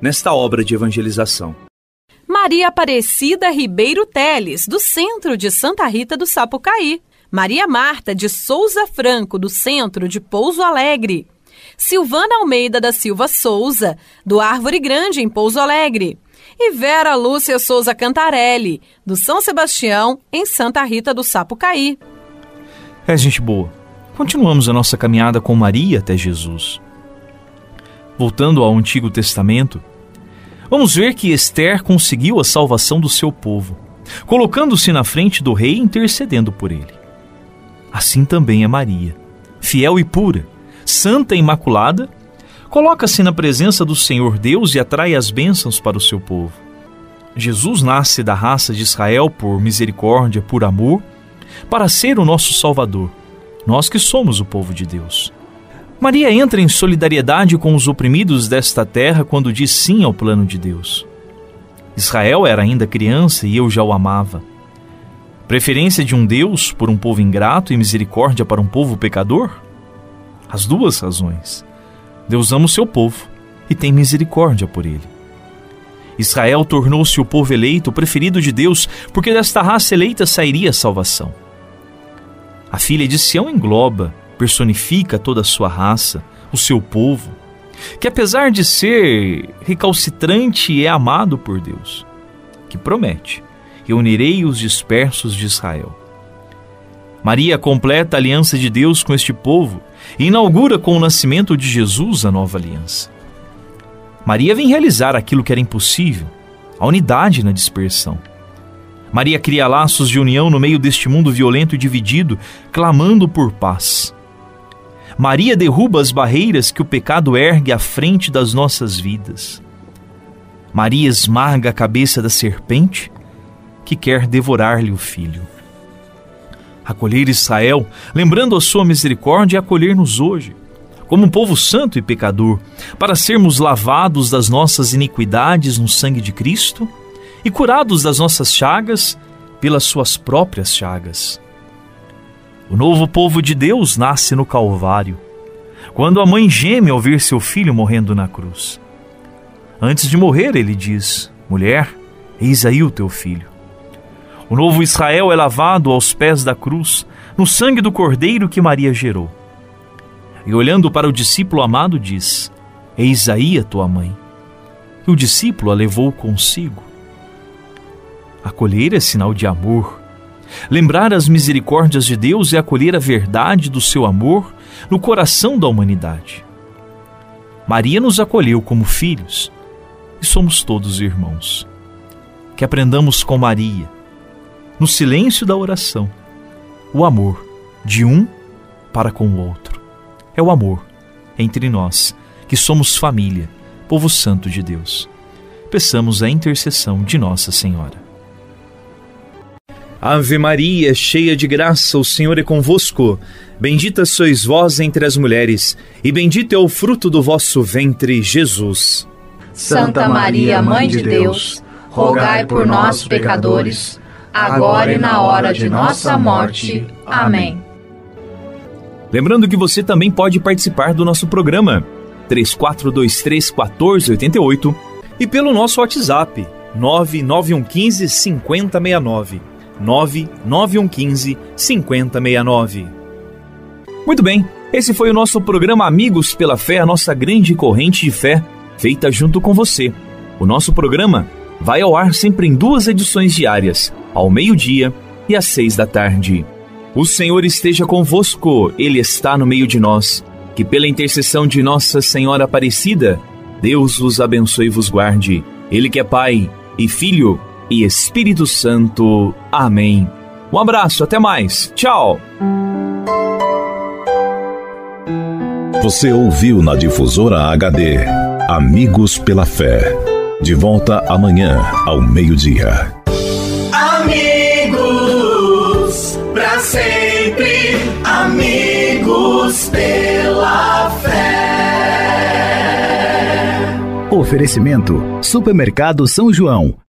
nesta obra de evangelização. Maria Aparecida Ribeiro Teles, do Centro de Santa Rita do Sapucaí. Maria Marta de Souza Franco, do Centro de Pouso Alegre. Silvana Almeida da Silva Souza, do Árvore Grande, em Pouso Alegre. E Vera Lúcia Souza Cantarelli, do São Sebastião, em Santa Rita do Sapucaí. É, gente boa. Continuamos a nossa caminhada com Maria até Jesus. Voltando ao Antigo Testamento, vamos ver que Esther conseguiu a salvação do seu povo, colocando-se na frente do rei e intercedendo por ele. Assim também é Maria, fiel e pura, santa e imaculada, coloca-se na presença do Senhor Deus e atrai as bênçãos para o seu povo. Jesus nasce da raça de Israel por misericórdia, por amor, para ser o nosso Salvador, nós que somos o povo de Deus. Maria entra em solidariedade com os oprimidos desta terra quando diz sim ao plano de Deus. Israel era ainda criança e eu já o amava. Preferência de um Deus por um povo ingrato e misericórdia para um povo pecador? As duas razões. Deus ama o seu povo e tem misericórdia por ele. Israel tornou-se o povo eleito, o preferido de Deus, porque desta raça eleita sairia a salvação. A filha de Sião engloba personifica toda a sua raça, o seu povo, que apesar de ser recalcitrante é amado por Deus, que promete: reunirei os dispersos de Israel. Maria completa a aliança de Deus com este povo e inaugura com o nascimento de Jesus a nova aliança. Maria vem realizar aquilo que era impossível, a unidade na dispersão. Maria cria laços de união no meio deste mundo violento e dividido, clamando por paz. Maria derruba as barreiras que o pecado ergue à frente das nossas vidas. Maria esmaga a cabeça da serpente que quer devorar-lhe o filho. Acolher Israel, lembrando a sua misericórdia, e acolher-nos hoje, como um povo santo e pecador, para sermos lavados das nossas iniquidades no sangue de Cristo e curados das nossas chagas pelas suas próprias chagas. O novo povo de Deus nasce no Calvário, quando a mãe geme ao ver seu filho morrendo na cruz. Antes de morrer, ele diz: Mulher, eis aí o teu filho. O novo Israel é lavado aos pés da cruz, no sangue do cordeiro que Maria gerou. E olhando para o discípulo amado, diz: Eis aí a tua mãe. E o discípulo a levou consigo. Acolher é sinal de amor, Lembrar as misericórdias de Deus é acolher a verdade do seu amor no coração da humanidade. Maria nos acolheu como filhos e somos todos irmãos. Que aprendamos com Maria, no silêncio da oração, o amor de um para com o outro. É o amor entre nós, que somos família, povo santo de Deus. Peçamos a intercessão de Nossa Senhora. Ave Maria, cheia de graça, o Senhor é convosco. Bendita sois vós entre as mulheres, e bendito é o fruto do vosso ventre, Jesus. Santa Maria, Mãe de Deus, rogai por nós, pecadores, agora e na hora de nossa morte. Amém. Lembrando que você também pode participar do nosso programa 3423 1488 e pelo nosso WhatsApp 99115 5069. 99115 5069. Muito bem, esse foi o nosso programa Amigos pela Fé, a nossa grande corrente de fé, feita junto com você. O nosso programa vai ao ar sempre em duas edições diárias, ao meio-dia e às seis da tarde. O Senhor esteja convosco, Ele está no meio de nós. Que pela intercessão de Nossa Senhora Aparecida, Deus vos abençoe e vos guarde. Ele que é Pai e Filho e Espírito Santo. Amém. Um abraço, até mais. Tchau. Você ouviu na difusora HD Amigos pela Fé. De volta amanhã ao meio-dia. Amigos, para sempre, amigos pela fé. Oferecimento: Supermercado São João.